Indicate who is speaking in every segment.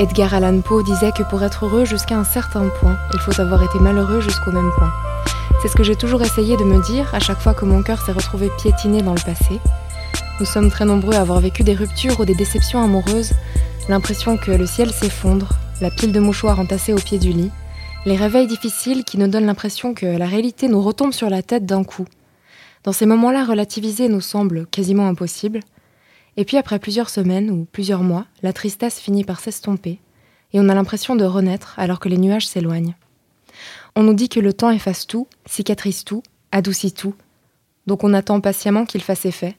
Speaker 1: Edgar Allan Poe disait que pour être heureux jusqu'à un certain point, il faut avoir été malheureux jusqu'au même point. C'est ce que j'ai toujours essayé de me dire à chaque fois que mon cœur s'est retrouvé piétiné dans le passé. Nous sommes très nombreux à avoir vécu des ruptures ou des déceptions amoureuses, l'impression que le ciel s'effondre, la pile de mouchoirs entassés au pied du lit, les réveils difficiles qui nous donnent l'impression que la réalité nous retombe sur la tête d'un coup. Dans ces moments-là, relativiser nous semble quasiment impossible. Et puis après plusieurs semaines ou plusieurs mois, la tristesse finit par s'estomper, et on a l'impression de renaître alors que les nuages s'éloignent. On nous dit que le temps efface tout, cicatrise tout, adoucit tout, donc on attend patiemment qu'il fasse effet.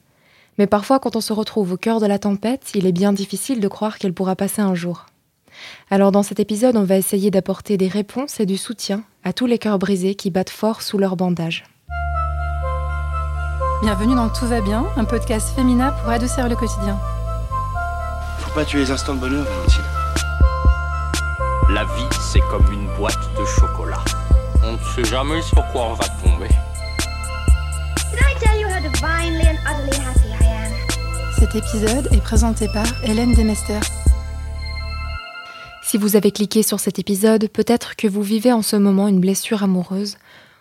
Speaker 1: Mais parfois, quand on se retrouve au cœur de la tempête, il est bien difficile de croire qu'elle pourra passer un jour. Alors dans cet épisode, on va essayer d'apporter des réponses et du soutien à tous les cœurs brisés qui battent fort sous leur bandage.
Speaker 2: Bienvenue dans Tout va bien, un podcast féminin pour adoucir le quotidien.
Speaker 3: Faut pas tuer les instants de bonheur, Valentine.
Speaker 4: La vie, c'est comme une boîte de chocolat. On ne sait jamais sur quoi on va tomber.
Speaker 5: Did I tell you how divinely and utterly happy I am?
Speaker 2: Cet épisode est présenté par Hélène Demester.
Speaker 1: Si vous avez cliqué sur cet épisode, peut-être que vous vivez en ce moment une blessure amoureuse,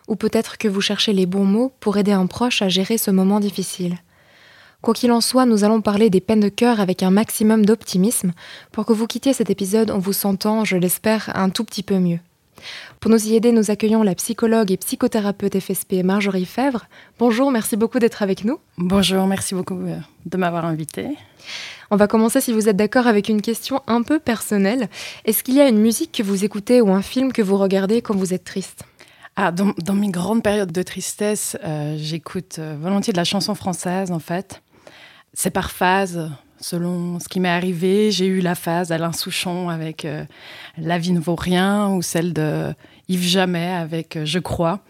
Speaker 1: ou peut-être que vous cherchez les bons mots pour aider un proche à gérer ce moment difficile. Quoi qu'il en soit, nous allons parler des peines de cœur avec un maximum d'optimisme pour que vous quittiez cet épisode en vous sentant, je l'espère, un tout petit peu mieux. Pour nous y aider, nous accueillons la psychologue et psychothérapeute FSP Marjorie Fèvre. Bonjour, merci beaucoup d'être avec nous.
Speaker 6: Bonjour, merci beaucoup euh, de m'avoir invité.
Speaker 1: On va commencer, si vous êtes d'accord, avec une question un peu personnelle. Est-ce qu'il y a une musique que vous écoutez ou un film que vous regardez quand vous êtes triste?
Speaker 6: Ah, dans, mes grandes périodes de tristesse, euh, j'écoute euh, volontiers de la chanson française, en fait. C'est par phase, selon ce qui m'est arrivé. J'ai eu la phase Alain Souchon avec euh, La vie ne vaut rien ou celle de Yves Jamais avec euh, Je crois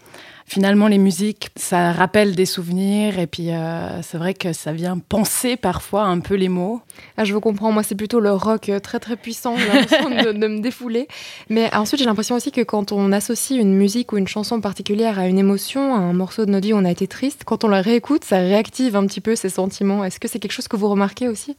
Speaker 6: finalement, les musiques, ça rappelle des souvenirs et puis euh, c'est vrai que ça vient penser parfois un peu les mots.
Speaker 1: Ah, je vous comprends, moi c'est plutôt le rock euh, très très puissant, j'ai l'impression de, me défouler. Mais ensuite, j'ai l'impression aussi que quand on associe une musique ou une chanson particulière à une émotion, à un morceau de notre vie où on a été triste, quand on la réécoute, ça réactive un petit peu ces sentiments. Est-ce que c'est quelque chose que vous remarquez aussi?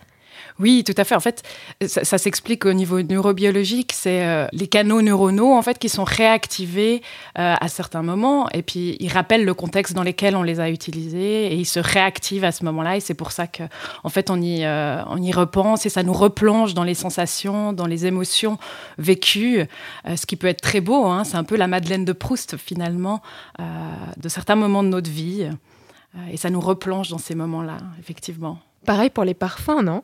Speaker 6: Oui, tout à fait. En fait, ça, s'explique au niveau neurobiologique. C'est euh, les canaux neuronaux en fait qui sont réactivés euh, à certains moments, et puis ils rappellent le contexte dans lequel on les a utilisés, et ils se réactivent à ce moment-là. Et c'est pour ça que, en fait, on y, euh, on y repense et ça nous replonge dans les sensations, dans les émotions vécues, ce qui peut être très beau. Hein. C'est un peu la Madeleine de Proust finalement de certains moments de notre vie, et ça nous replonge dans ces moments-là, effectivement.
Speaker 1: Pareil pour les parfums, non?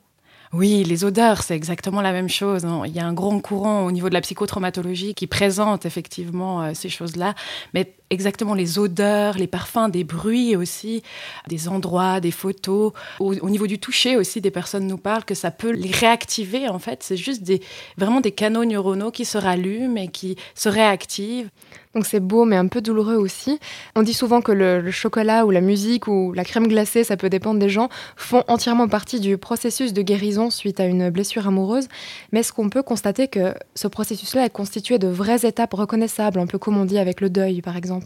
Speaker 6: Oui, les odeurs, c'est exactement la même chose. Il y a un grand courant au niveau de la psychotraumatologie qui présente effectivement euh, ces choses-là, mais exactement les odeurs, les parfums, des bruits aussi, des endroits, des photos. Au, au, niveau du toucher aussi, des personnes nous parlent que ça peut les réactiver en fait. C'est juste des, vraiment des canaux neuronaux qui se rallument et qui se réactivent.
Speaker 1: Donc c'est beau mais un peu douloureux aussi. On dit souvent que le, le, chocolat ou la musique ou la crème glacée, ça peut dépendre des gens, font entièrement partie du processus de guérison suite à une blessure amoureuse. Mais est-ce qu'on peut constater que ce processus-là est constitué de vraies étapes reconnaissables, un peu comme on dit avec le deuil par exemple?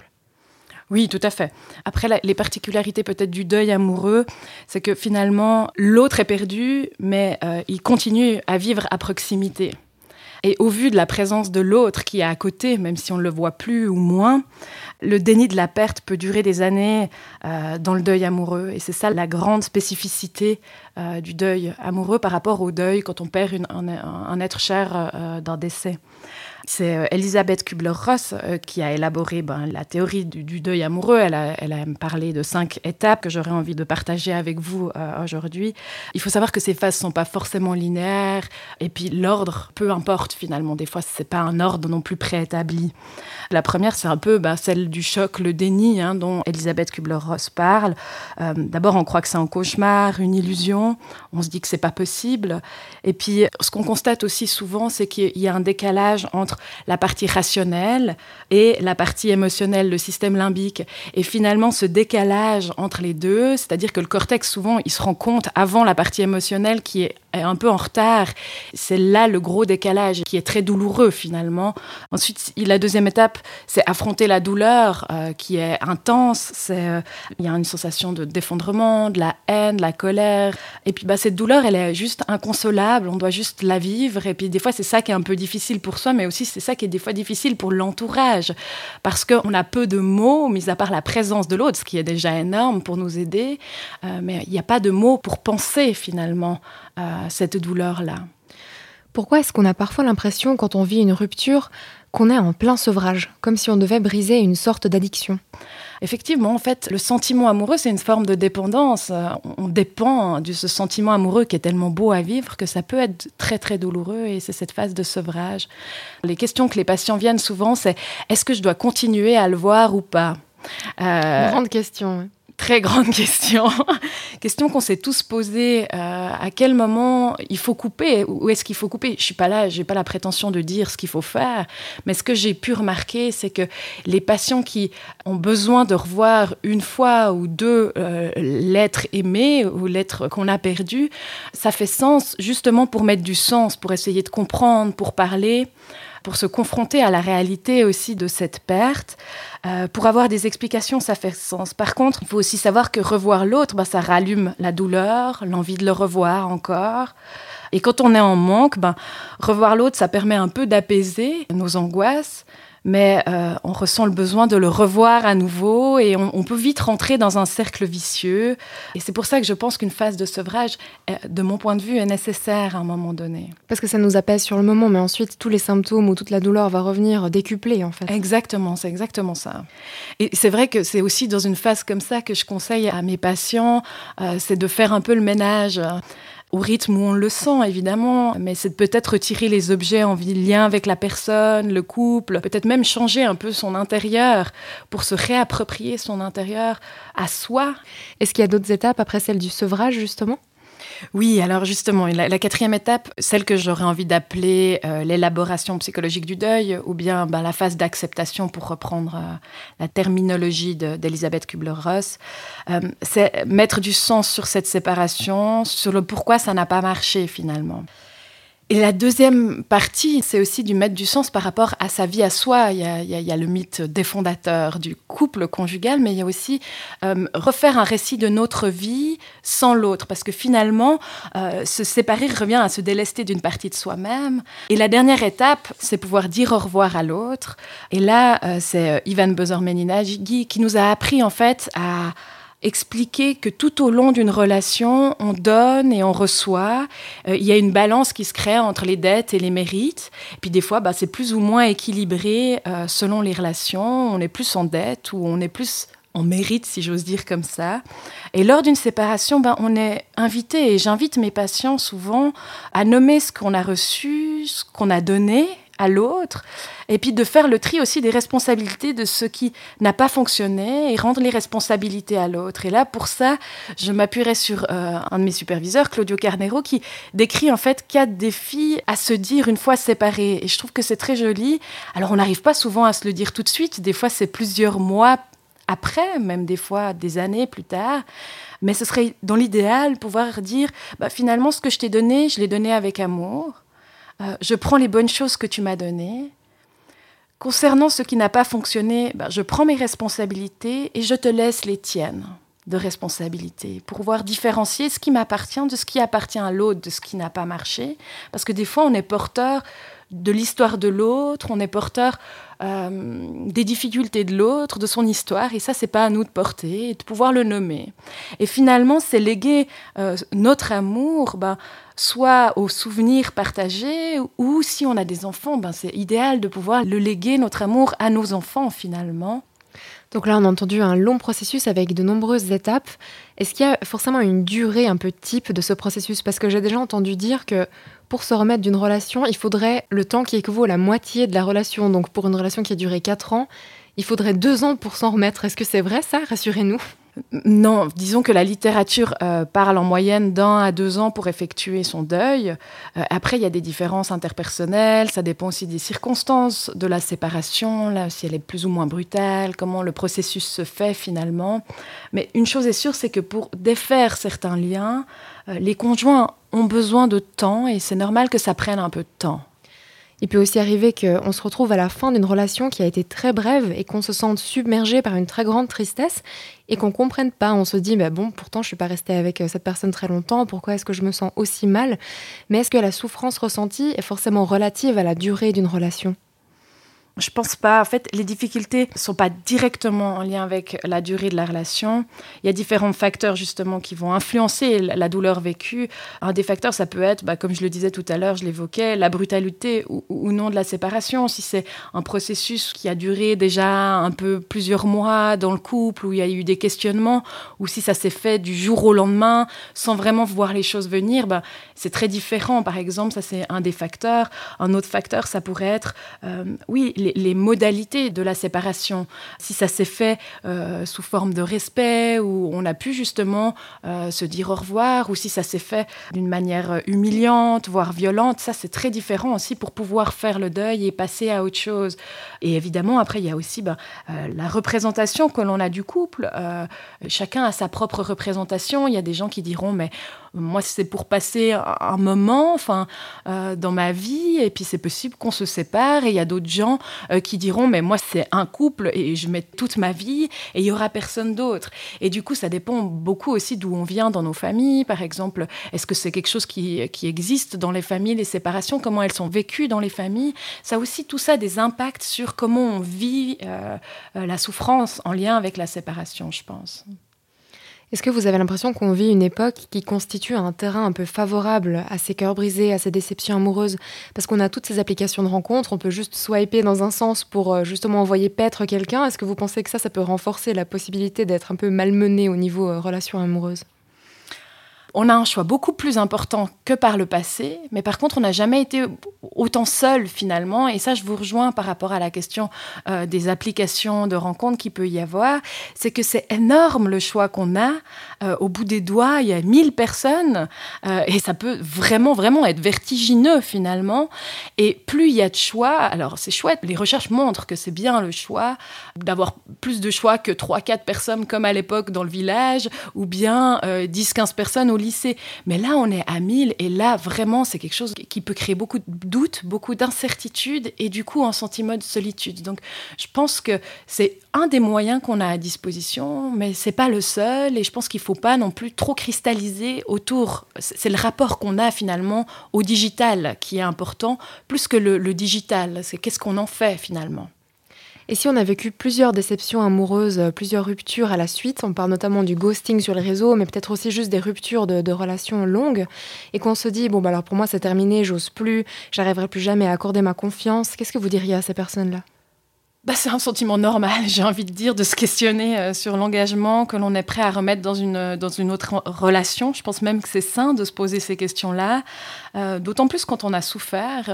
Speaker 6: Oui, tout à fait. Après, les particularités peut-être du deuil amoureux, c'est que finalement, l'autre est perdu, mais euh, il continue à vivre à proximité. Et au vu de la présence de l'autre qui est à côté, même si on ne le voit plus ou moins, le déni de la perte peut durer des années euh, dans le deuil amoureux. Et c'est ça la grande spécificité euh, du deuil amoureux par rapport au deuil quand on perd un, être cher d'un décès. C'est euh, Elisabeth Kubler-Ross euh, qui a élaboré ben, la théorie du, deuil amoureux. Elle a, parlé de cinq étapes que j'aurais envie de partager avec vous euh, aujourd'hui. Il faut savoir que ces phases ne sont pas forcément linéaires et puis l'ordre, peu importe finalement. Des fois, ce n'est pas un ordre non plus préétabli. La première, c'est un peu ben, celle du choc, le déni hein, dont Elisabeth Kubler-Ross parle. D'abord, on croit que c'est un cauchemar, une illusion. On se dit que c'est pas possible. Et puis, ce qu'on constate aussi souvent, c'est qu'il y a un décalage entre la partie rationnelle et la partie émotionnelle, le système limbique. Et finalement, ce décalage entre les deux, c'est-à-dire que le cortex, souvent, il se rend compte avant la partie émotionnelle qui est est un peu en retard. C'est là le gros décalage qui est très douloureux finalement. Ensuite, la deuxième étape, c'est affronter la douleur euh, qui est intense. C'est euh, il y a une sensation de d'effondrement, de la haine, de la colère. Et puis bah cette douleur, elle est juste inconsolable. On doit juste la vivre. Et puis des fois, c'est ça qui est un peu difficile pour soi, mais aussi c'est ça qui est des fois difficile pour l'entourage parce qu'on a peu de mots, mis à part la présence de l'autre, ce qui est déjà énorme pour nous aider. Euh, mais il n'y a pas de mots pour penser finalement cette douleur-là.
Speaker 1: Pourquoi est-ce qu'on a parfois l'impression, quand on vit une rupture, qu'on est en plein sevrage, comme si on devait briser une sorte d'addiction?
Speaker 6: Effectivement, en fait, le sentiment amoureux, c'est une forme de dépendance. On dépend de ce sentiment amoureux qui est tellement beau à vivre que ça peut être très, très douloureux et c'est cette phase de sevrage. Les questions que les patients viennent souvent, c'est est-ce que je dois continuer à le voir ou pas?
Speaker 1: Euh, Grande question.
Speaker 6: Très grande question. question qu'on s'est tous posée. Euh, à quel moment il faut couper Où est-ce qu'il faut couper? Je suis pas là, j'ai pas la prétention de dire ce qu'il faut faire. Mais ce que j'ai pu remarquer, c'est que les patients qui ont besoin de revoir une fois ou deux euh, l'être aimé ou l'être qu'on a perdu, ça fait sens justement pour mettre du sens, pour essayer de comprendre, pour parler pour se confronter à la réalité aussi de cette perte. Euh, pour avoir des explications, ça fait sens. Par contre, il faut aussi savoir que revoir l'autre, bah, ça rallume la douleur, l'envie de le revoir encore. Et quand on est en manque, ben, revoir l'autre, ça permet un peu d'apaiser nos angoisses mais euh, on ressent le besoin de le revoir à nouveau et on, peut vite rentrer dans un cercle vicieux. Et c'est pour ça que je pense qu'une phase de sevrage, de mon point de vue, est nécessaire à un moment donné.
Speaker 1: Parce que ça nous apaise sur le moment, mais ensuite tous les symptômes ou toute la douleur va revenir décuplée en fait.
Speaker 6: Exactement, c'est exactement ça. Et c'est vrai que c'est aussi dans une phase comme ça que je conseille à mes patients, euh, c'est de faire un peu le ménage au rythme où on le sent, évidemment, mais c'est peut-être retirer les objets en lien avec la personne, le couple, peut-être même changer un peu son intérieur pour se réapproprier son intérieur à soi.
Speaker 1: Est-ce qu'il y a d'autres étapes après celle du sevrage, justement?
Speaker 6: Oui, alors justement, la, quatrième étape, celle que j'aurais envie d'appeler euh, l'élaboration psychologique du deuil, ou bien ben, la phase d'acceptation, pour reprendre euh, la terminologie d'Elisabeth Kubler-Ross, euh, c'est mettre du sens sur cette séparation, sur le pourquoi ça n'a pas marché finalement. Et la deuxième partie, c'est aussi du mettre du sens par rapport à sa vie à soi. Il y a, le mythe des fondateurs du couple conjugal, mais il y a aussi euh, refaire un récit de notre vie sans l'autre, parce que finalement, euh, se séparer revient à se délester d'une partie de soi-même. Et la dernière étape, c'est pouvoir dire au revoir à l'autre. Et là, euh, c'est Ivan Bozor-Meninagi qui nous a appris en fait à expliquer que tout au long d'une relation, on donne et on reçoit. Euh, il y a une balance qui se crée entre les dettes et les mérites. Puis des fois, bah, c'est plus ou moins équilibré euh, selon les relations. On est plus en dette ou on est plus en mérite, si j'ose dire comme ça. Et lors d'une séparation, ben, on est invité, et j'invite mes patients souvent à nommer ce qu'on a reçu, ce qu'on a donné, à l'autre, et puis de faire le tri aussi des responsabilités de ce qui n'a pas fonctionné et rendre les responsabilités à l'autre. Et là, pour ça, je m'appuierai sur euh, un de mes superviseurs, Claudio Carnero, qui décrit en fait quatre défis à se dire une fois séparés. Et je trouve que c'est très joli. Alors, on n'arrive pas souvent à se le dire tout de suite. Des fois, c'est plusieurs mois après, même des fois des années plus tard. Mais ce serait dans l'idéal pouvoir dire, bah, finalement, ce que je t'ai donné, je l'ai donné avec amour. Euh, je prends les bonnes choses que tu m'as données. Concernant ce qui n'a pas fonctionné, ben, je prends mes responsabilités et je te laisse les tiennes de responsabilité pour pouvoir différencier ce qui m'appartient de ce qui appartient à l'autre, de ce qui n'a pas marché. Parce que des fois, on est porteur de l'histoire de l'autre, on est porteur euh, des difficultés de l'autre, de son histoire, et ça, c'est pas à nous de porter, et de pouvoir le nommer. Et finalement, c'est léguer euh, notre amour, ben, soit aux souvenirs partagés, ou si on a des enfants, ben, c'est idéal de pouvoir le léguer, notre amour, à nos enfants, finalement.
Speaker 1: Donc là, on a entendu un long processus avec de nombreuses étapes. Est-ce qu'il y a forcément une durée un peu type de ce processus? Parce que j'ai déjà entendu dire que pour se remettre d'une relation, il faudrait le temps qui équivaut à la moitié de la relation. Donc pour une relation qui a duré 4 ans, il faudrait 2 ans pour s'en remettre. Est-ce que c'est vrai ça? Rassurez-nous.
Speaker 6: Non, disons que la littérature euh, parle en moyenne d'un à deux ans pour effectuer son deuil. Euh, après, il y a des différences interpersonnelles, ça dépend aussi des circonstances de la séparation, si elle est plus ou moins brutale, comment le processus se fait finalement. Mais une chose est sûre, c'est que pour défaire certains liens, euh, les conjoints ont besoin de temps et c'est normal que ça prenne un peu de temps.
Speaker 1: Il peut aussi arriver qu'on se retrouve à la fin d'une relation qui a été très brève et qu'on se sente submergé par une très grande tristesse et qu'on comprenne pas. On se dit, bah bon, pourtant je suis pas restée avec euh, cette personne très longtemps, pourquoi est-ce que je me sens aussi mal? Mais est-ce que la souffrance ressentie est forcément relative à la durée d'une relation?
Speaker 6: Je pense pas. En fait, les difficultés sont pas directement en lien avec la durée de la relation. Il y a différents facteurs justement qui vont influencer la douleur vécue. Un des facteurs, ça peut être, bah, comme je le disais tout à l'heure, je l'évoquais, la brutalité ou, ou, non de la séparation. Si c'est un processus qui a duré déjà un peu plusieurs mois dans le couple, où il y a eu des questionnements, ou si ça s'est fait du jour au lendemain sans vraiment voir les choses venir, bah, c'est très différent. Par exemple, ça c'est un des facteurs. Un autre facteur, ça pourrait être, euh, oui, les, modalités de la séparation. Si ça s'est fait euh, sous forme de respect, où on a pu justement euh, se dire au revoir, ou si ça s'est fait d'une manière humiliante, voire violente, ça c'est très différent aussi pour pouvoir faire le deuil et passer à autre chose. Et évidemment, après, il y a aussi ben, euh, la représentation que l'on a du couple. chacun a sa propre représentation. Il y a des gens qui diront, mais moi, c'est pour passer un moment enfin, dans ma vie, et puis c'est possible qu'on se sépare. Et il y a d'autres gens qui diront, mais moi, c'est un couple, et je mets toute ma vie, et il y aura personne d'autre. Et du coup, ça dépend beaucoup aussi d'où on vient dans nos familles. Par exemple, est-ce que c'est quelque chose qui, qui, existe dans les familles, les séparations, comment elles sont vécues dans les familles? Ça aussi, tout ça, des impacts sur comment on vit euh, la souffrance en lien avec la séparation, je pense.
Speaker 1: Est-ce que vous avez l'impression qu'on vit une époque qui constitue un terrain un peu favorable à ces cœurs brisés, à ces déceptions amoureuses? Parce qu'on a toutes ces applications de rencontres, on peut juste swiper dans un sens pour euh, justement envoyer paître quelqu'un. Est-ce que vous pensez que ça, ça peut renforcer la possibilité d'être un peu malmené au niveau euh, relation amoureuse?
Speaker 6: On a un choix beaucoup plus important que par le passé, mais par contre, on n'a jamais été autant seul finalement. Et ça, je vous rejoins par rapport à la question euh, des applications de rencontres qu'il peut y avoir. C'est que c'est énorme le choix qu'on a. Euh, au bout des doigts, il y a 1000 personnes euh, et ça peut vraiment, vraiment être vertigineux finalement. Et plus il y a de choix, alors c'est chouette, les recherches montrent que c'est bien le choix d'avoir plus de choix que 3-4 personnes comme à l'époque dans le village ou bien 10-15 personnes au lycée. Mais là, on est à 1000 et là, vraiment, c'est quelque chose qui peut créer beaucoup de doutes, beaucoup d'incertitudes et du coup un sentiment de solitude. Donc, je pense que c'est un des moyens qu'on a à disposition, mais c'est pas le seul et je pense qu'il faut pas non plus trop cristalliser autour. C'est le rapport qu'on a finalement au digital qui est important, plus que le digital. C'est qu'est-ce qu'on en fait finalement?
Speaker 1: Et si on a vécu plusieurs déceptions amoureuses, euh, plusieurs ruptures à la suite, on parle notamment du ghosting sur les réseaux, mais peut-être aussi juste des ruptures de, relations longues, et qu'on se dit, bon, bah alors pour moi c'est terminé, j'ose plus, j'arriverai plus jamais à accorder ma confiance, qu'est-ce que vous diriez à ces personnes-là?
Speaker 6: Bah, c'est un sentiment normal, j'ai envie de dire, de se questionner euh, sur l'engagement que l'on est prêt à remettre dans une, euh, dans une autre relation. Je pense même que c'est sain de se poser ces questions-là, euh, d'autant plus quand on a souffert.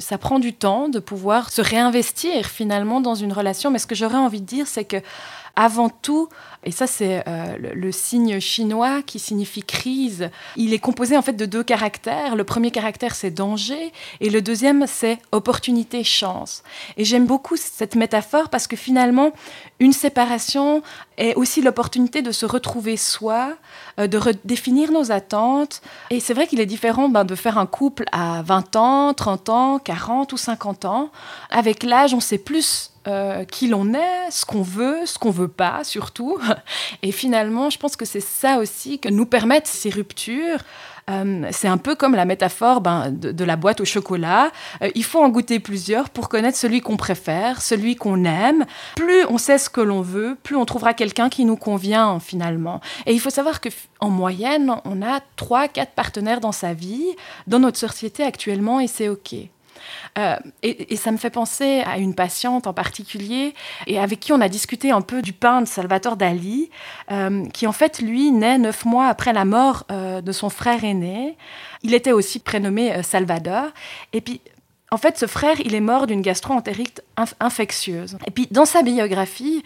Speaker 6: ça prend du temps de pouvoir se réinvestir finalement dans une relation. Mais ce que j'aurais envie de dire, c'est que avant tout, et ça c'est euh, le, signe chinois qui signifie crise, il est composé en fait de deux caractères. Le premier caractère c'est danger et le deuxième c'est opportunité, chance. Et j'aime beaucoup cette métaphore parce que finalement, une séparation est aussi l'opportunité de se retrouver soi, euh, de redéfinir nos attentes. Et c'est vrai qu'il est différent ben, de faire un couple à 20 ans, 30 ans, 40 ou 50 ans. Avec l'âge, on sait plus euh, qui l'on est, ce qu'on veut, ce qu'on veut pas surtout. Et finalement, je pense que c'est ça aussi que nous permettent ces ruptures. Euh, c'est un peu comme la métaphore ben, de, la boîte au chocolat. Euh, il faut en goûter plusieurs pour connaître celui qu'on préfère, celui qu'on aime. Plus on sait ce que l'on veut, plus on trouvera quelqu'un qui nous convient finalement. Et il faut savoir que en moyenne, on a trois, quatre partenaires dans sa vie, dans notre société actuellement, et c'est ok. Euh, et, ça me fait penser à une patiente en particulier, et avec qui on a discuté un peu du peintre Salvatore Dali, euh, qui en fait, lui, naît neuf mois après la mort euh, de son frère aîné. Il était aussi prénommé Salvador. Et puis, En fait, ce frère, il est mort d'une gastro-entérite infectieuse. Et puis, dans sa biographie,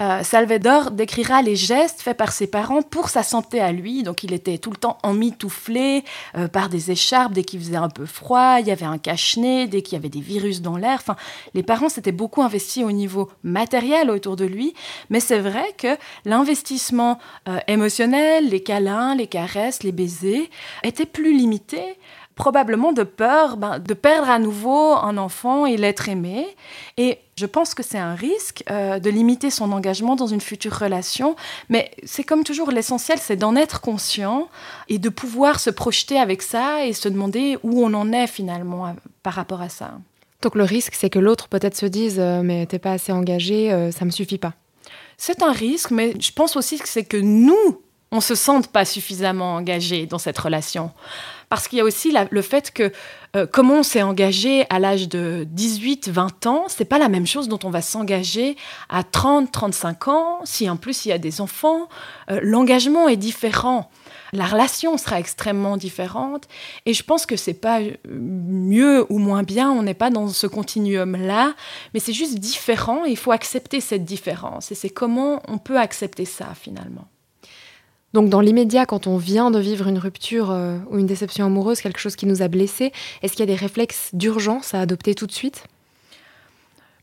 Speaker 6: euh, Salvador décrira les gestes faits par ses parents pour sa santé à lui. Donc, il était tout le temps emmitouflé euh, par des écharpes dès qu'il faisait un peu froid. Il y avait un cache-nez dès qu'il y avait des virus dans l'air. Enfin, les parents s'étaient beaucoup investis au niveau matériel autour de lui. Mais c'est vrai que l'investissement euh, émotionnel, les câlins, les caresses, les baisers, était plus limité probablement de peur ben, de perdre à nouveau un enfant et l'être aimé. Et je pense que c'est un risque euh, de limiter son engagement dans une future relation. Mais c'est comme toujours, l'essentiel, c'est d'en être conscient et de pouvoir se projeter avec ça et se demander où on en est finalement euh, par rapport à ça.
Speaker 1: Donc le risque, c'est que l'autre peut-être se dise euh, mais t'es pas assez engagé, ça me suffit pas.
Speaker 6: C'est un risque, mais je pense aussi que c'est que nous, on se sente pas suffisamment engagé dans cette relation. Parce qu'il y a aussi le fait que euh, comment on s'est engagé à l'âge de 18, 20 ans, c'est pas la même chose dont on va s'engager à 30, 35 ans, si en plus il y a des enfants. Euh, l'engagement est différent. La relation sera extrêmement différente et je pense que c'est pas mieux ou moins bien, on n'est pas dans ce continuum là, mais c'est juste différent il faut accepter cette différence et c'est comment on peut accepter ça finalement.
Speaker 1: Donc dans l'immédiat, quand on vient de vivre une rupture euh, ou une déception amoureuse, quelque chose qui nous a blessés, est-ce qu'il y a des réflexes d'urgence à adopter tout de suite?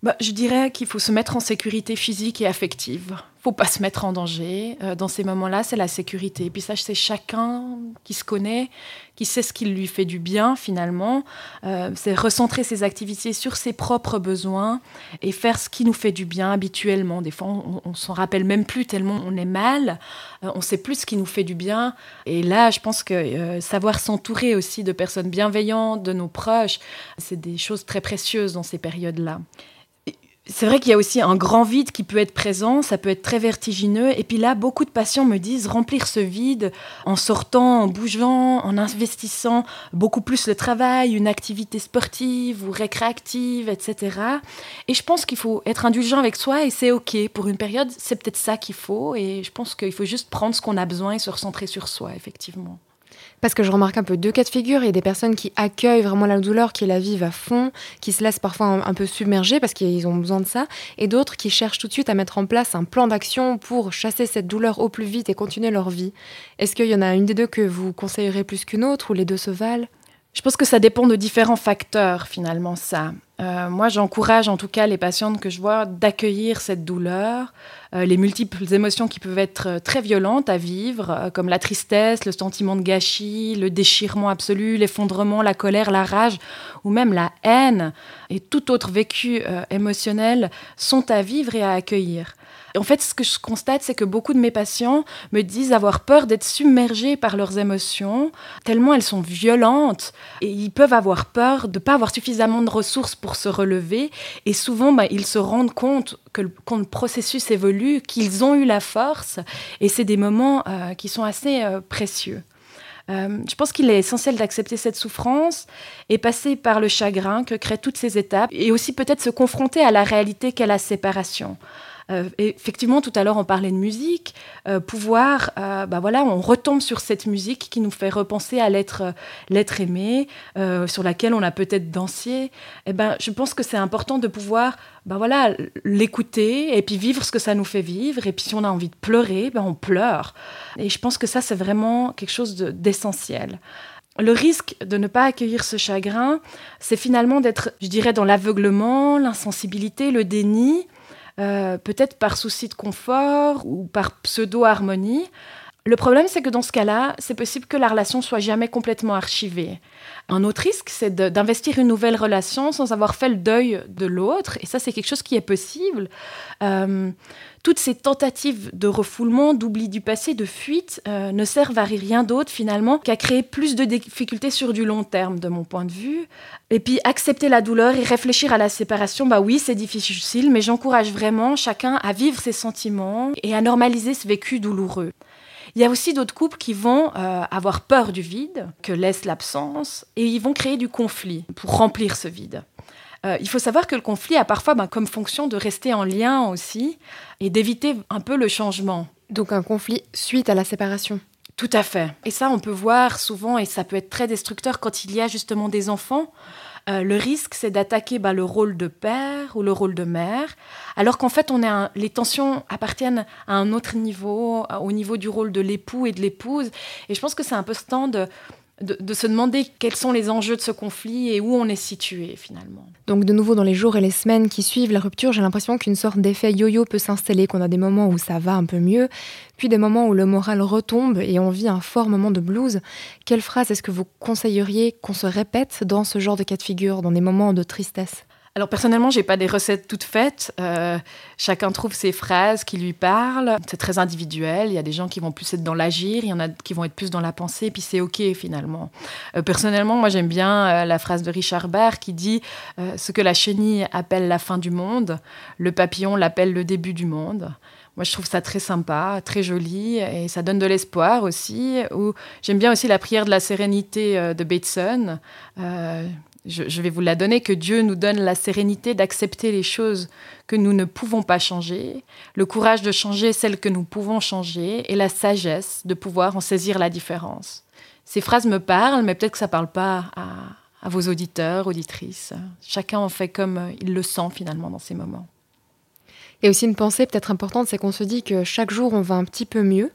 Speaker 6: Bah, Je dirais qu'il faut se mettre en sécurité physique et affective faut pas se mettre en danger. Euh, dans ces moments-là, c'est la sécurité. Et puis ça, c'est chacun qui se connaît, qui sait ce qui lui fait du bien finalement. Euh, c'est recentrer ses activités sur ses propres besoins et faire ce qui nous fait du bien habituellement. Des fois, on, s'en rappelle même plus tellement on est mal. Euh, on sait plus ce qui nous fait du bien. Et là, je pense que savoir s'entourer aussi de personnes bienveillantes, de nos proches, c'est des choses très précieuses dans ces périodes-là c'est vrai qu'il y a aussi un grand vide qui peut être présent, ça peut être très vertigineux. Et puis là, beaucoup de patients me disent remplir ce vide en sortant, en bougeant, en investissant beaucoup plus le travail, une activité sportive ou récréative, etc. Et je pense qu'il faut être indulgent avec soi et c'est OK. Pour une période, c'est peut-être ça qu'il faut. Et je pense qu'il faut juste prendre ce qu'on a besoin et se recentrer sur soi, effectivement.
Speaker 1: Parce que je remarque un peu deux cas de figure. Il y a des personnes qui accueillent vraiment la douleur, qui la vivent à fond, qui se laissent parfois un, peu submerger parce qu'ils ont besoin de ça. Et d'autres qui cherchent tout de suite à mettre en place un plan d'action pour chasser cette douleur au plus vite et continuer leur vie. Est-ce qu'il y en a une des deux que vous conseillerez plus qu'une autre ou les deux se valent?
Speaker 6: Je pense que ça dépend de différents facteurs, finalement, ça. Euh, moi, j'encourage en tout cas les patientes que je vois d'accueillir cette douleur, euh, les multiples émotions qui peuvent être euh, très violentes à vivre, comme la tristesse, le sentiment de gâchis, le déchirement absolu, l'effondrement, la colère, la rage, ou même la haine, et tout autre vécu émotionnel sont à vivre et à accueillir. En fait, ce que je constate, c'est que beaucoup de mes patients me disent avoir peur d'être submergés par leurs émotions, tellement elles sont violentes, et ils peuvent avoir peur de ne pas avoir suffisamment de ressources pour se relever, et souvent, bah, ils se rendent compte que le, quand le processus évolue, qu'ils ont eu la force, et c'est des moments euh, qui sont assez euh, précieux. Euh, je pense qu'il est essentiel d'accepter cette souffrance et passer par le chagrin que créent toutes ces étapes et aussi peut-être se confronter à la réalité qu'est la séparation. Euh, effectivement, tout à l'heure, on parlait de musique. Euh, pouvoir, euh, bah voilà, on retombe sur cette musique qui nous fait repenser à l'être, l'être aimé, sur laquelle on a peut-être dansé. Et eh ben, je pense que c'est important de pouvoir, bah voilà, l'écouter et puis vivre ce que ça nous fait vivre. Et puis, si on a envie de pleurer, ben on pleure. Et je pense que ça, c'est vraiment quelque chose d'essentiel. le risque de ne pas accueillir ce chagrin, c'est finalement d'être, je dirais, dans l'aveuglement, l'insensibilité, le déni, euh, peut-être par souci de confort ou par pseudo-harmonie. Le problème, c'est que dans ce cas-là, c'est possible que la relation soit jamais complètement archivée. Un autre risque, c'est d'investir une nouvelle relation sans avoir fait le deuil de l'autre. Et ça, c'est quelque chose qui est possible. Euh, toutes ces tentatives de refoulement, d'oubli du passé, de fuite, euh, ne servent à rien d'autre finalement qu'à créer plus de difficultés sur du long terme, de mon point de vue. Et puis accepter la douleur et réfléchir à la séparation, bah oui, c'est difficile, mais j'encourage vraiment chacun à vivre ses sentiments et à normaliser ce vécu douloureux. Il y a aussi d'autres couples qui vont euh, avoir peur du vide que laisse l'absence et ils vont créer du conflit pour remplir ce vide. Euh, il faut savoir que le conflit a parfois ben, comme fonction de rester en lien aussi et d'éviter un peu le changement.
Speaker 1: Donc un conflit suite à la séparation.
Speaker 6: Tout à fait. Et ça, on peut voir souvent, et ça peut être très destructeur quand il y a justement des enfants. euh, le risque, c'est d'attaquer bah, le rôle de père ou le rôle de mère, alors qu'en fait, on est les tensions appartiennent à un autre niveau, au niveau du rôle de l'époux et de l'épouse. Et je pense que c'est un peu ce temps de, de, se demander quels sont les enjeux de ce conflit et où on est situé finalement.
Speaker 1: Donc de nouveau dans les jours et les semaines qui suivent la rupture, j'ai l'impression qu'une sorte d'effet yo-yo peut s'installer, qu'on a des moments où ça va un peu mieux, puis des moments où le moral retombe et on vit un fort moment de blues. Quelle phrase est-ce que vous conseilleriez qu'on se répète dans ce genre de cas de figure, dans des moments de tristesse?
Speaker 6: Alors personnellement, j'ai pas des recettes toutes faites. Euh, chacun trouve ses phrases qui lui parlent. C'est très individuel. Il y a des gens qui vont plus être dans l'agir, il y en a qui vont être plus dans la pensée, et puis c'est ok finalement. Euh, personnellement, moi j'aime bien euh, la phrase de Richard Bach qui dit ce que la chenille appelle la fin du monde, le papillon l'appelle le début du monde. Moi, je trouve ça très sympa, très joli, et ça donne de l'espoir aussi. J'aime bien aussi la prière de la sérénité de Bateson je, vais vous la donner, que Dieu nous donne la sérénité d'accepter les choses que nous ne pouvons pas changer, le courage de changer celles que nous pouvons changer et la sagesse de pouvoir en saisir la différence. Ces phrases me parlent, mais peut-être que ça ne parle pas à, vos auditeurs, auditrices. Chacun en fait comme il le sent finalement dans ces moments.
Speaker 1: Et aussi une pensée peut-être importante, c'est qu'on se dit que chaque jour on va un petit peu mieux.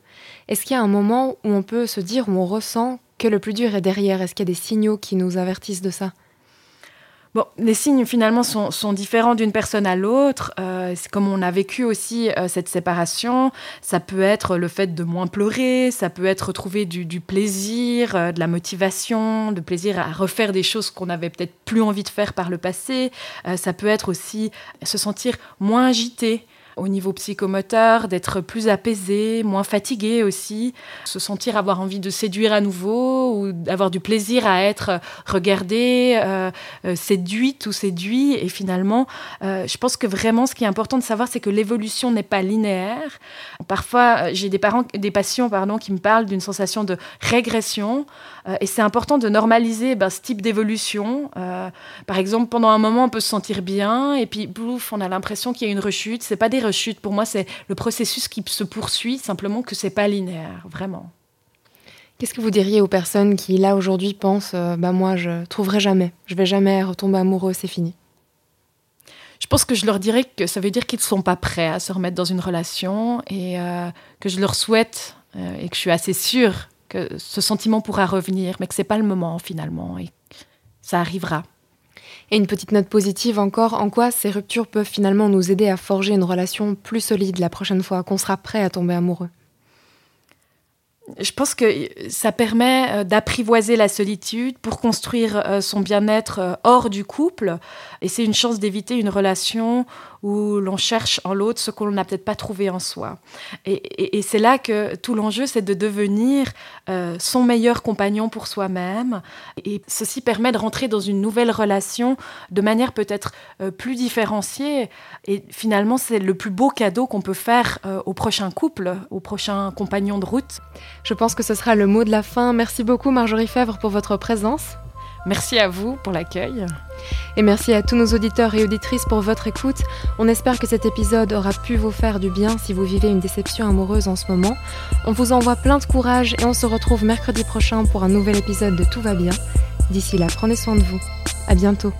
Speaker 1: Est-ce qu'il y a un moment où on peut se dire, où on ressent que le plus dur est derrière? Est-ce qu'il y a des signaux qui nous avertissent de ça?
Speaker 6: Bon, les signes finalement sont, différents d'une personne à l'autre. Euh, comme on a vécu aussi euh, cette séparation. Ça peut être le fait de moins pleurer, ça peut être trouver du, plaisir, euh, de la motivation, de plaisir à refaire des choses qu'on avait peut-être plus envie de faire par le passé. ça peut être aussi se sentir moins agité au niveau psychomoteur, d'être plus apaisé, moins fatigué aussi, se sentir avoir envie de séduire à nouveau ou d'avoir du plaisir à être regardé, euh, euh, séduite ou séduit. Et finalement, euh, je pense que vraiment ce qui est important de savoir, c'est que l'évolution n'est pas linéaire. Parfois, j'ai des parents, des patients pardon, qui me parlent d'une sensation de régression. et c'est important de normaliser ben, ce type d'évolution. par exemple, pendant un moment, on peut se sentir bien et puis, bouf, on a l'impression qu'il y a une rechute. C'est pas rechute. Pour moi, c'est le processus qui se poursuit, simplement que c'est pas linéaire, vraiment.
Speaker 1: Qu'est-ce que vous diriez aux personnes qui, là, aujourd'hui, pensent euh, bah, moi, je trouverai jamais, je vais jamais retomber amoureux, c'est fini?
Speaker 6: Je pense que je leur dirais que ça veut dire qu'ils ne sont pas prêts à se remettre dans une relation et euh, que je leur souhaite euh, et que je suis assez sûre que ce sentiment pourra revenir, mais que c'est pas le moment finalement et ça arrivera.
Speaker 1: Et une petite note positive encore, en quoi ces ruptures peuvent finalement nous aider à forger une relation plus solide la prochaine fois qu'on sera prêt à tomber amoureux?
Speaker 6: Je pense que ça permet euh, d'apprivoiser la solitude pour construire euh, son bien-être euh, hors du couple. Et c'est une chance d'éviter une relation où l'on cherche en l'autre ce qu'on n'a peut-être pas trouvé en soi. Et, c'est là que tout l'enjeu, c'est de devenir euh, son meilleur compagnon pour soi-même. Et ceci permet de rentrer dans une nouvelle relation de manière peut-être euh, plus différenciée. Et finalement, c'est le plus beau cadeau qu'on peut faire euh, au prochain couple, au prochain compagnon de route.
Speaker 1: Je pense que ce sera le mot de la fin. Merci beaucoup Marjorie Fèvre pour votre présence.
Speaker 6: Merci à vous pour l'accueil.
Speaker 1: Et merci à tous nos auditeurs et auditrices pour votre écoute. On espère que cet épisode aura pu vous faire du bien si vous vivez une déception amoureuse en ce moment. On vous envoie plein de courage et on se retrouve mercredi prochain pour un nouvel épisode de Tout va bien. D'ici là, prenez soin de vous. À bientôt.